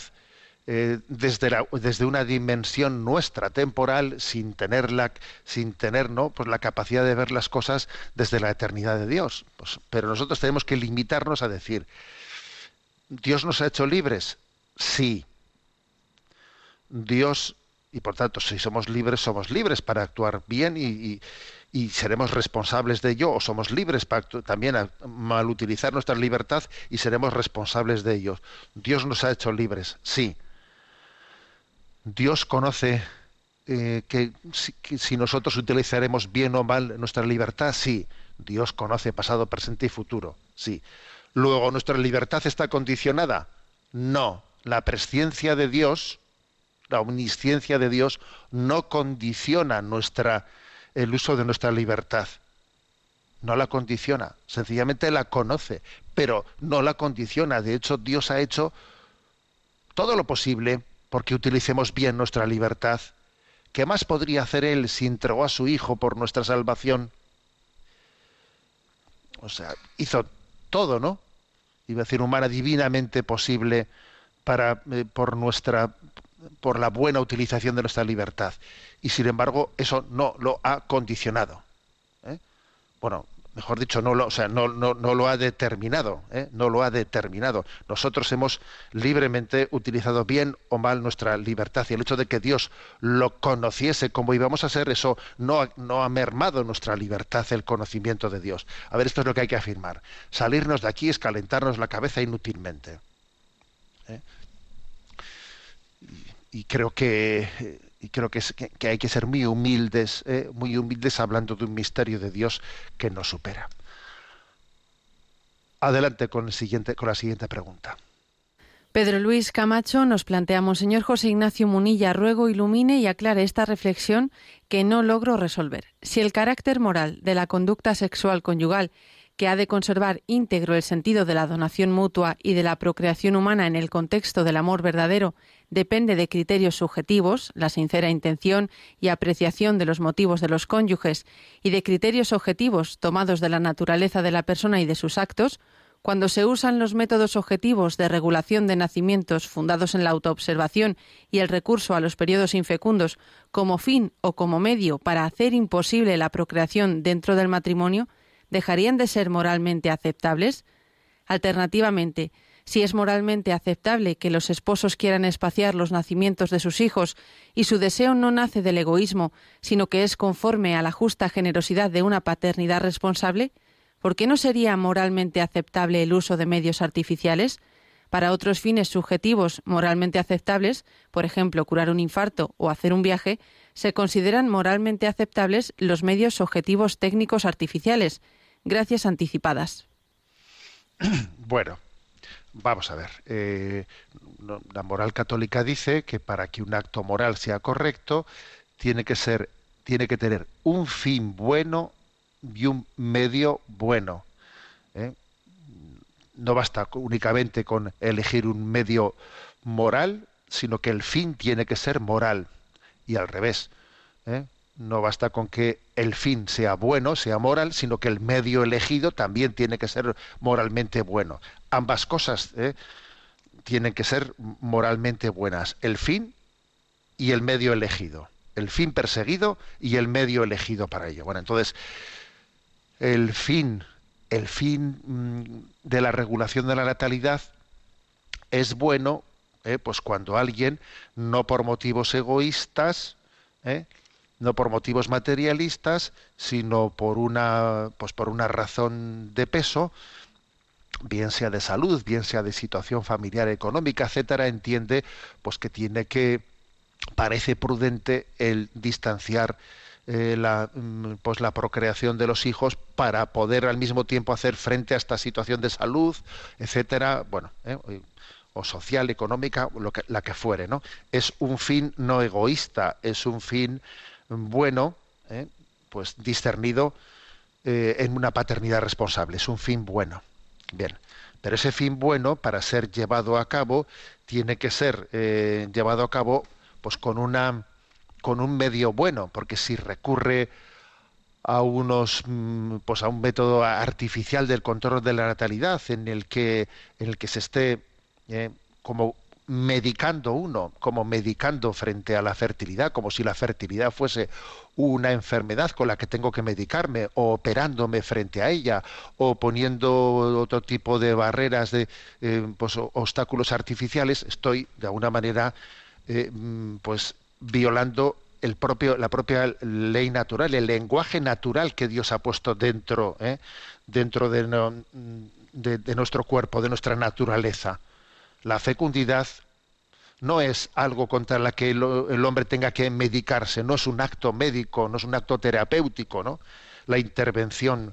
eh, desde, desde una dimensión nuestra temporal sin tener la, sin tener ¿no? pues la capacidad de ver las cosas desde la eternidad de Dios. Pues, pero nosotros tenemos que limitarnos a decir Dios nos ha hecho libres, sí. Dios y por tanto, si somos libres, somos libres para actuar bien y, y- seremos responsables de ello, o somos libres para también a mal utilizar nuestra libertad y seremos responsables de ello. Dios nos ha hecho libres, sí. Dios conoce eh, que, si, que si nosotros utilizaremos bien o mal nuestra libertad, sí. Dios conoce pasado, presente y futuro, sí. Luego, ¿nuestra libertad está condicionada? No. La presciencia de Dios, la omnisciencia de Dios, no condiciona nuestra, el uso de nuestra libertad. No la condiciona, sencillamente la conoce, pero no la condiciona. De hecho, Dios ha hecho todo lo posible porque utilicemos bien nuestra libertad. ¿Qué más podría hacer Él si entregó a su Hijo por nuestra salvación? O sea, hizo todo, ¿no? Iba a decir humana, divinamente posible para, eh, por nuestra por la buena utilización de nuestra libertad. Y sin embargo, eso no lo ha condicionado. ¿eh? Bueno, mejor dicho, no lo, o sea, no, no, no lo ha determinado, ¿eh? no lo ha determinado. Nosotros hemos libremente utilizado bien o mal nuestra libertad y el hecho de que Dios lo conociese como íbamos a ser, eso no, no ha mermado nuestra libertad, el conocimiento de Dios. A ver, esto es lo que hay que afirmar. Salirnos de aquí es calentarnos la cabeza inútilmente. ¿eh? Y, creo que eh, y creo que, es, que, hay que ser muy humildes, eh, muy humildes hablando de un misterio de Dios que nos supera. Adelante con, con la siguiente pregunta. Pedro Luis Camacho nos planteamos, señor José Ignacio Munilla, ruego ilumine y aclare esta reflexión que no logro resolver. Si el carácter moral de la conducta sexual conyugal que ha de conservar íntegro el sentido de la donación mutua y de la procreación humana en el contexto del amor verdadero depende de criterios subjetivos, la sincera intención y apreciación de los motivos de los cónyuges, y de criterios objetivos tomados de la naturaleza de la persona y de sus actos, cuando se usan los métodos objetivos de regulación de nacimientos fundados en la autoobservación y el recurso a los periodos infecundos como fin o como medio para hacer imposible la procreación dentro del matrimonio, dejarían de ser moralmente aceptables? Alternativamente, si es moralmente aceptable que los esposos quieran espaciar los nacimientos de sus hijos y su deseo no nace del egoísmo, sino que es conforme a la justa generosidad de una paternidad responsable, ¿por qué no sería moralmente aceptable el uso de medios artificiales? Para otros fines subjetivos moralmente aceptables, por ejemplo, curar un infarto o hacer un viaje, se consideran moralmente aceptables los medios objetivos técnicos artificiales. Gracias anticipadas. Bueno, Vamos a ver, eh, la moral católica dice que para que un acto moral sea correcto tiene que ser, tiene que tener un fin bueno y un medio bueno. ¿eh? No basta únicamente con elegir un medio moral, sino que el fin tiene que ser moral y al revés. ¿eh? No basta con que el fin sea bueno, sea moral, sino que el medio elegido también tiene que ser moralmente bueno. Ambas cosas ¿eh? tienen que ser moralmente buenas, el fin y el medio elegido, el fin perseguido y el medio elegido para ello. Bueno, entonces el fin, el fin mm, de la regulación de la natalidad es bueno, ¿eh? pues cuando alguien no por motivos egoístas ¿eh? No por motivos materialistas, sino por una, pues por una razón de peso, bien sea de salud, bien sea de situación familiar, económica, etcétera, entiende pues que tiene que parece prudente el distanciar eh, la, mm, pues la procreación de los hijos para poder al mismo tiempo hacer frente a esta situación de salud, etcétera, bueno, eh, o social, económica, lo que, la que fuere, ¿no? Es un fin no egoísta, es un fin bueno, ¿eh? pues discernido eh, en una paternidad responsable. Es un fin bueno. Bien, pero ese fin bueno, para ser llevado a cabo, tiene que ser eh, llevado a cabo pues con una con un medio bueno, porque si recurre a unos mm, pues a un método artificial del control de la natalidad en el que en el que se esté como medicando uno, como medicando frente a la fertilidad, como si la fertilidad fuese una enfermedad con la que tengo que medicarme, o operándome frente a ella, o poniendo otro tipo de barreras, de eh, pues, obstáculos artificiales, estoy de alguna manera eh, mm, pues violando el propio, la propia ley natural, el lenguaje natural que Dios ha puesto dentro, eh, dentro de, de, de nuestro cuerpo, de nuestra naturaleza. La fecundidad no es algo contra la que el, hombre tenga que medicarse, no es un acto médico, no es un acto terapéutico, ¿no? La intervención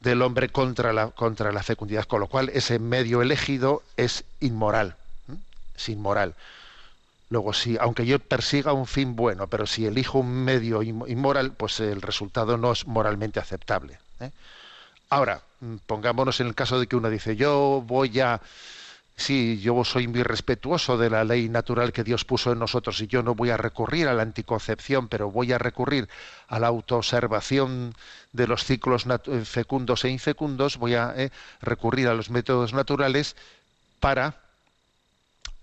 del hombre contra la, contra la fecundidad, con lo cual ese medio elegido es inmoral, es inmoral. Luego, si, aunque yo persiga un fin bueno, pero si elijo un medio inmo- inmoral, pues el resultado no es moralmente aceptable. ¿eh? Ahora, mm, pongámonos en el caso de que uno dice, yo voy a, sí, yo soy muy respetuoso de la ley natural que Dios puso en nosotros y yo no voy a recurrir a la anticoncepción, pero voy a recurrir a la autoobservación de los ciclos eh, fecundos e infecundos, voy a eh, recurrir a los métodos naturales para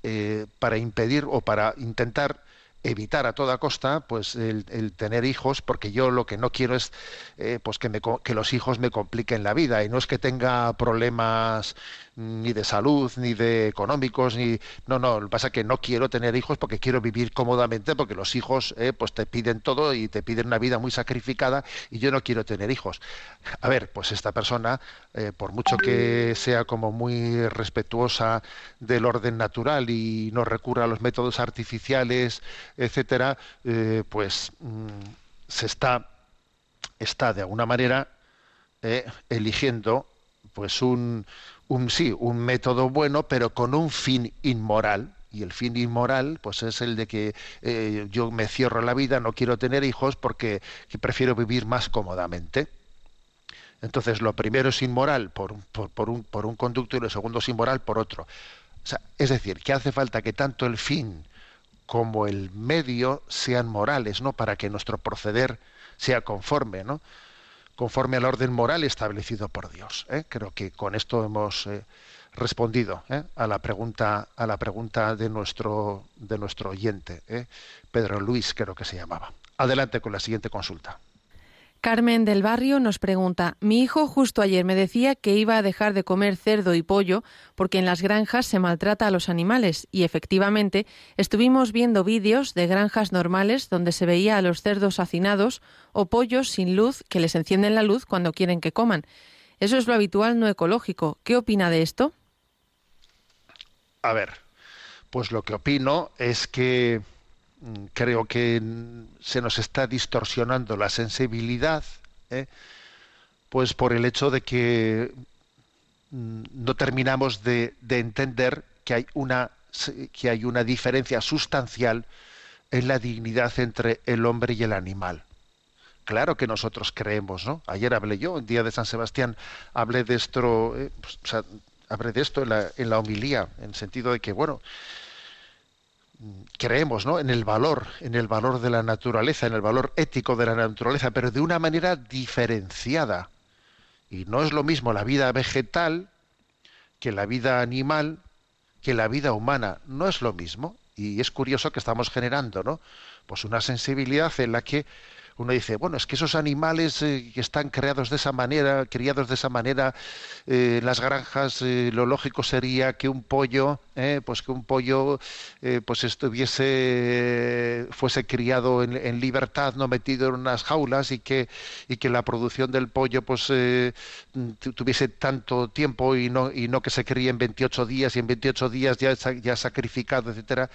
eh, para impedir o para intentar evitar a toda costa pues el, tener hijos porque yo lo que no quiero es eh, pues que, me que los hijos me compliquen la vida. Y no es que tenga problemas ni de salud ni de económicos ni no no lo que pasa es que no quiero tener hijos porque quiero vivir cómodamente porque los hijos eh, pues te piden todo y te piden una vida muy sacrificada y yo no quiero tener hijos. A ver pues esta persona eh, por mucho que sea como muy respetuosa del orden natural y no recurra a los métodos artificiales etcétera eh, pues mm, se está está de alguna manera eh, eligiendo pues un, un sí un método bueno pero con un fin inmoral. Y el fin inmoral pues es el de que eh, yo me cierro la vida no quiero tener hijos porque que prefiero vivir más cómodamente. Entonces lo primero es inmoral por, un- por, por un, por un conducto y lo segundo es inmoral por otro. Es decir que hace falta que tanto el fin como el medio sean morales no para que nuestro proceder sea conforme no conforme al orden moral establecido por Dios. ¿eh? Creo que con esto hemos eh, respondido ¿eh? a la pregunta a la pregunta de nuestro de nuestro oyente, ¿eh? Pedro Luis creo que se llamaba. Adelante con la siguiente consulta. Carmen del Barrio nos pregunta, mi hijo justo ayer me decía que iba a dejar de comer cerdo y pollo porque en las granjas se maltrata a los animales y efectivamente estuvimos viendo vídeos de granjas normales donde se veía a los cerdos hacinados o pollos sin luz que les encienden la luz cuando quieren que coman. Eso es lo habitual no ecológico. ¿Qué opina de esto? A ver, pues lo que opino es que creo que mm, se nos está distorsionando la sensibilidad, ¿eh? pues por el hecho de que mm, no terminamos de, de entender que hay una que hay una diferencia sustancial en la dignidad entre el hombre y el animal. Claro que nosotros creemos, ¿no? Ayer hablé yo, el día de San Sebastián, hablé de esto, eh, pues, hablé de esto en la, en la homilía, en el sentido de que, bueno, creemos ¿no? en el valor, en el valor de la naturaleza, en el valor ético de la naturaleza, pero de una manera diferenciada. Y no es lo mismo la vida vegetal que la vida animal, que la vida humana. No es lo mismo. Y es curioso que estamos generando, ¿no? Pues una sensibilidad en la que uno dice, bueno, es que esos animales eh, que están creados de esa manera, criados de esa manera, eh, en las granjas, eh, lo lógico sería que un pollo, eh, pues que un pollo, pues estuviese, fuese criado en, en libertad, no metido en unas jaulas y que y que la producción del pollo, pues tu- tuviese tanto tiempo y no y no que se críe en 28 días y en 28 días ya ya sacrificado, etcétera.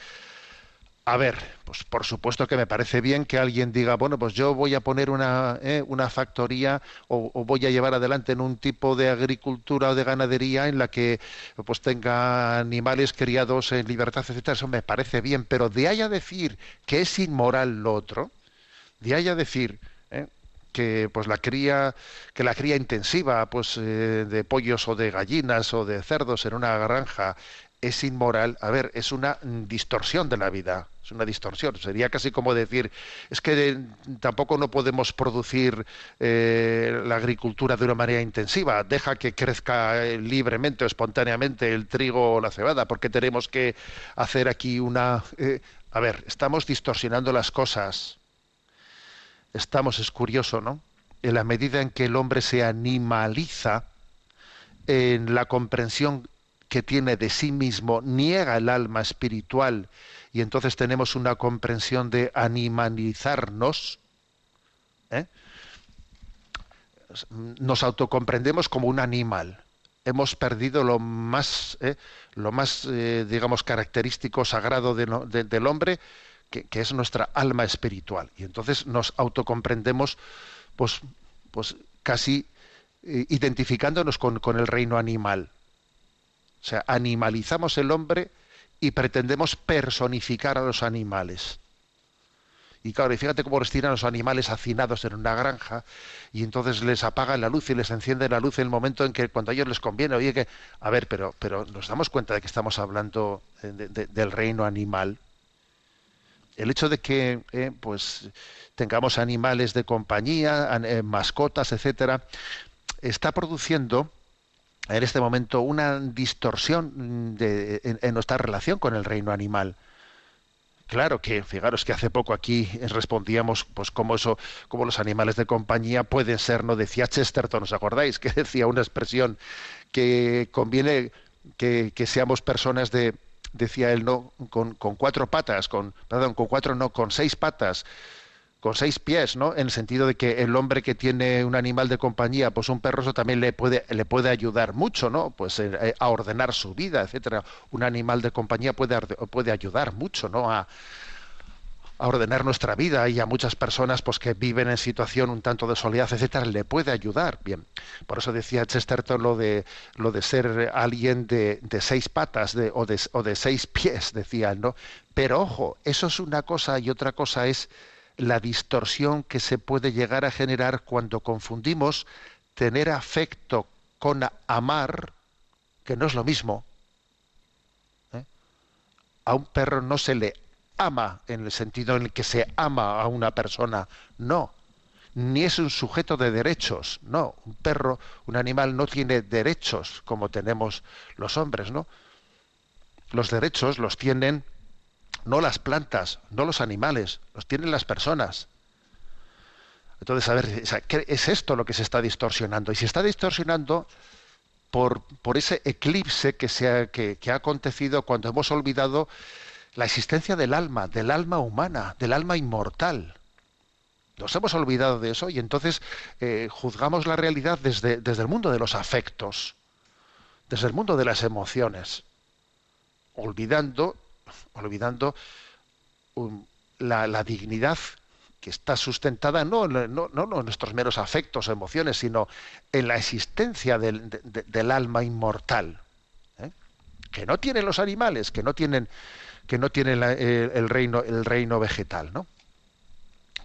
A ver, pues por supuesto que me parece bien que alguien diga, bueno, pues yo voy a poner una, eh, una factoría o, voy a llevar adelante en un tipo de agricultura o de ganadería en la que pues tenga animales criados en libertad, etcétera. Eso me parece bien, pero de ahí a decir que es inmoral lo otro, de ahí a decir eh, que pues la cría que la cría intensiva pues eh, de pollos o de gallinas o de cerdos en una granja es inmoral. A ver es una distorsión de la vida es una distorsión. Sería casi como decir es que eh, tampoco no podemos producir eh, la agricultura de una manera intensiva. Deja que crezca eh, libremente o espontáneamente el trigo o la cebada. Porque tenemos que hacer aquí una a ver estamos distorsionando las cosas. Estamos, es curioso, ¿no? En la medida en que el hombre se animaliza en la comprensión que tiene de sí mismo, niega el alma espiritual y entonces tenemos una comprensión de animalizarnos, ¿eh? nos autocomprendemos como un animal. Hemos perdido lo más, ¿eh? lo más, eh, digamos, característico, sagrado del hombre, que, que es nuestra alma espiritual. Y entonces nos autocomprendemos, pues, pues casi eh, identificándonos con, con el reino animal. O sea, animalizamos el hombre y pretendemos personificar a los animales. Y claro, y fíjate cómo les tiran los animales hacinados en una granja y entonces les apagan la luz y les encienden la luz en el momento en que cuando a ellos les conviene. Oye, que, a ver, pero, pero nos damos cuenta de que estamos hablando eh, de- de- del reino animal. El hecho de que eh, pues tengamos animales de compañía, eh, mascotas, etcétera, está produciendo en este momento una distorsión mm, de- en, nuestra relación con el reino animal. Claro que, fijaros que hace poco aquí respondíamos, pues cómo eso, cómo los animales de compañía pueden ser, no decía Chesterton, ¿os acordáis? Que decía una expresión que conviene que, que seamos personas de, decía él, no, con, con cuatro patas, con, perdón, con cuatro no, con seis patas, con seis pies, ¿no? En el sentido de que el hombre que tiene un animal de compañía, pues un perro eso también le puede le puede ayudar mucho, ¿no? Pues eh, eh, a ordenar su vida, etcétera. Un animal de compañía puede puede ayudar mucho, ¿no? A, a ordenar nuestra vida y a muchas personas pues que viven en situación un tanto de soledad, etcétera, le puede ayudar. Bien, por eso decía Chesterton lo de lo de ser alguien de, seis patas de, o, de, o de seis pies, decía ¿no? Pero ojo, eso es una cosa y otra cosa es la distorsión que se puede llegar a generar cuando confundimos tener afecto con amar, que no es lo mismo. ¿eh? A un perro no se le ama en el sentido en el que se ama a una persona, no. Ni es un sujeto de derechos, no. Un perro, un animal no tiene derechos como tenemos los hombres, ¿no? Los derechos los tienen no las plantas, no los animales, los tienen las personas. Entonces, a ver, o sea, ¿qué es esto lo que se está distorsionando? Y se está distorsionando por, por ese eclipse que, se ha, que, que ha acontecido cuando hemos olvidado la existencia del alma, del alma humana, del alma inmortal. Nos hemos olvidado de eso y entonces eh, juzgamos la realidad desde, desde el mundo de los afectos, desde el mundo de las emociones, olvidando, olvidando um, la, dignidad que está sustentada no, en- no, no en nuestros meros afectos o emociones, sino en la existencia del, de- de- del alma inmortal, ¿eh? que no tienen los animales, que no tienen, que no tienen la- el, reino, el reino vegetal, ¿no?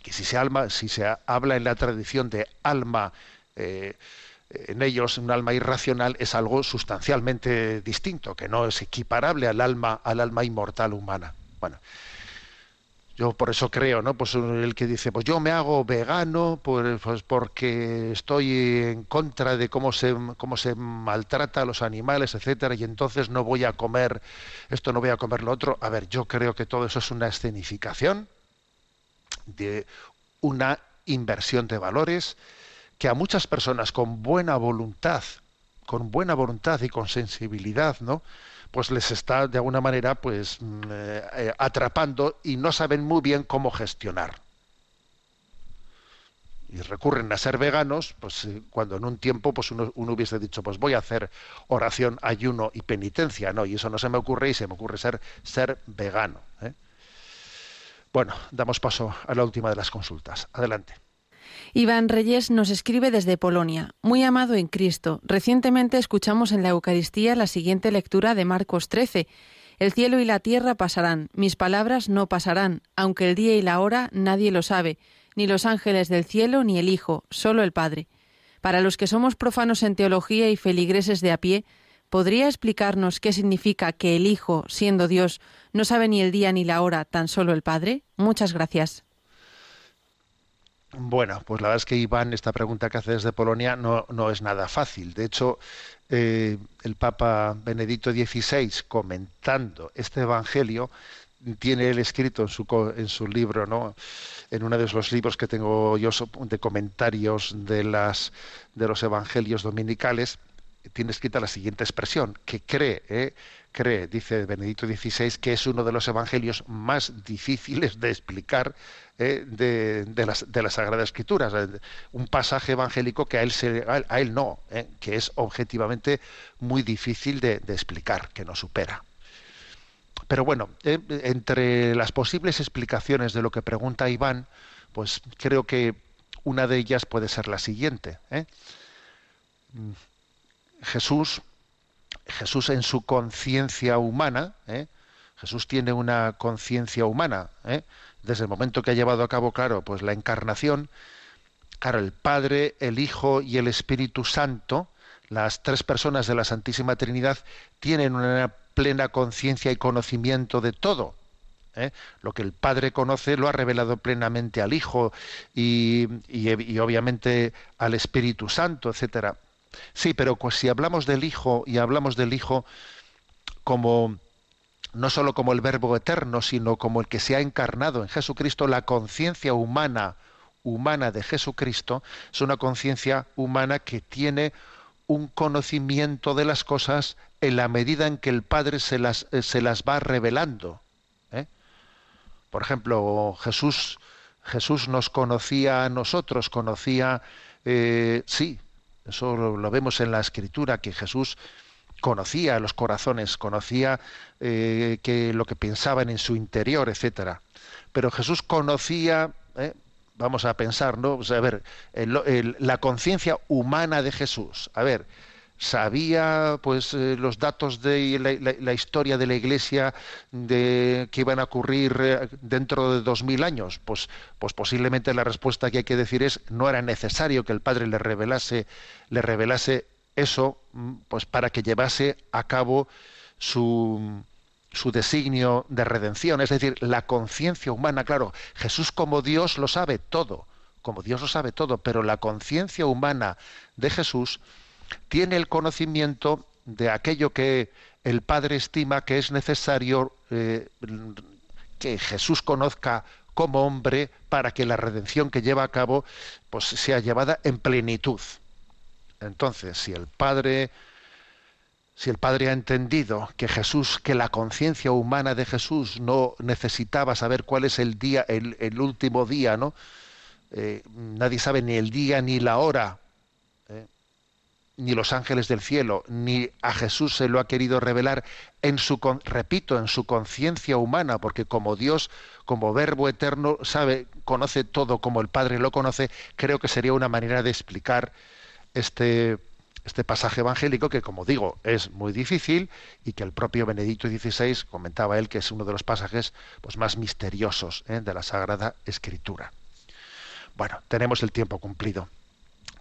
Que si se, si se ha- habla en la tradición de alma, eh, en ellos un alma irracional es algo sustancialmente distinto, que no es equiparable al alma, al alma inmortal humana. Bueno, yo por eso creo, ¿no? Pues el que dice, pues yo me hago vegano pues, pues porque estoy en contra de cómo se cómo se maltrata a los animales, etcétera, y entonces no voy a comer esto, no voy a comer lo otro. A ver, yo creo que todo eso es una escenificación de una inversión de valores que a muchas personas con buena voluntad, con buena voluntad y con sensibilidad, ¿no? Pues les está de alguna manera, pues, mm, eh, eh, atrapando y no saben muy bien cómo gestionar. Y recurren a ser veganos, pues eh, cuando en un tiempo, pues uno, uno hubiese dicho, pues voy a hacer oración, ayuno y penitencia, no, y eso no se me ocurre y se me ocurre ser ser vegano. ¿eh? Bueno, damos paso a la última de las consultas. Adelante. Iván Reyes nos escribe desde Polonia. Muy amado en Cristo, recientemente escuchamos en la Eucaristía la siguiente lectura de Marcos 13. El cielo y la tierra pasarán, mis palabras no pasarán, aunque el día y la hora nadie lo sabe, ni los ángeles del cielo ni el Hijo, solo el Padre. Para los que somos profanos en teología y feligreses de a pie, ¿podría explicarnos qué significa que el Hijo, siendo Dios, no sabe ni el día ni la hora, tan solo el Padre? Muchas gracias. Bueno, pues la verdad es que Iván, esta pregunta que hace desde Polonia no, no es nada fácil. De hecho, eh, el Papa Benedicto XVI, comentando este Evangelio, tiene él escrito en su, en su libro, ¿no? en uno de los libros que tengo yo de comentarios de, las, de los Evangelios dominicales, tiene escrita la siguiente expresión, que cree, ¿eh? Cree, dice Benedicto XVI, que es uno de los evangelios más difíciles de explicar ¿eh? de, las, de la Sagrada Escritura. Sea, un pasaje evangélico que a él, se, a él, no, ¿eh? que es objetivamente muy difícil de, explicar, que no supera. Pero bueno, eh, entre las posibles explicaciones de lo que pregunta Iván, pues creo que una de ellas puede ser la siguiente. ¿eh? Jesús, Jesús en su conciencia humana, ¿eh? Jesús tiene una conciencia humana, ¿eh? desde el momento que ha llevado a cabo, claro, pues la encarnación, claro, el Padre, el Hijo y el Espíritu Santo, las tres personas de la Santísima Trinidad, tienen una plena conciencia y conocimiento de todo. ¿eh? Lo que el Padre conoce lo ha revelado plenamente al Hijo y, y, obviamente al Espíritu Santo, etcétera. Sí, pero si hablamos del Hijo y hablamos del Hijo como no solo como el Verbo eterno, sino como el que se ha encarnado en Jesucristo, la conciencia humana humana de Jesucristo es una conciencia humana que tiene un conocimiento de las cosas en la medida en que el Padre se las, eh, se las va revelando. ¿eh? Por ejemplo, Jesús, Jesús nos conocía a nosotros, conocía, eh, sí, eso lo, vemos en la Escritura, que Jesús conocía los corazones, conocía que lo que pensaban en su interior, etcétera. Pero Jesús conocía, vamos a pensar, ¿no? a ver, la conciencia humana de Jesús. A ver, sabía pues eh, los datos de la, historia de la iglesia de que iban a ocurrir eh, dentro de dos mil años pues pues posiblemente la respuesta que hay que decir es no era necesario que el padre le revelase le revelase eso mm, pues para que llevase a cabo su su designio de redención, es decir, la conciencia humana, claro, Jesús como Dios lo sabe todo, como Dios lo sabe todo, pero la conciencia humana de Jesús tiene el conocimiento de aquello que el Padre estima que es necesario eh, que Jesús conozca como hombre para que la redención que lleva a cabo pues sea llevada en plenitud. Entonces, si el Padre si el Padre ha entendido que Jesús, que la conciencia humana de Jesús no necesitaba saber cuál es el día, el, último día, ¿no? Eh, nadie sabe ni el día ni la hora. Ni los ángeles del cielo, ni a Jesús se lo ha querido revelar en su, repito, en su conciencia humana, porque como Dios, como Verbo eterno, sabe, conoce todo como el Padre lo conoce, creo que sería una manera de explicar este este pasaje evangélico que, como digo, es muy difícil y que el propio Benedicto XVI comentaba él que es uno de los pasajes pues, más misteriosos ¿eh? de la Sagrada Escritura. Bueno, tenemos el tiempo cumplido.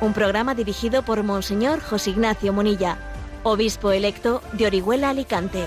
un programa dirigido por Monseñor José Ignacio Munilla, obispo electo de Orihuela Alicante.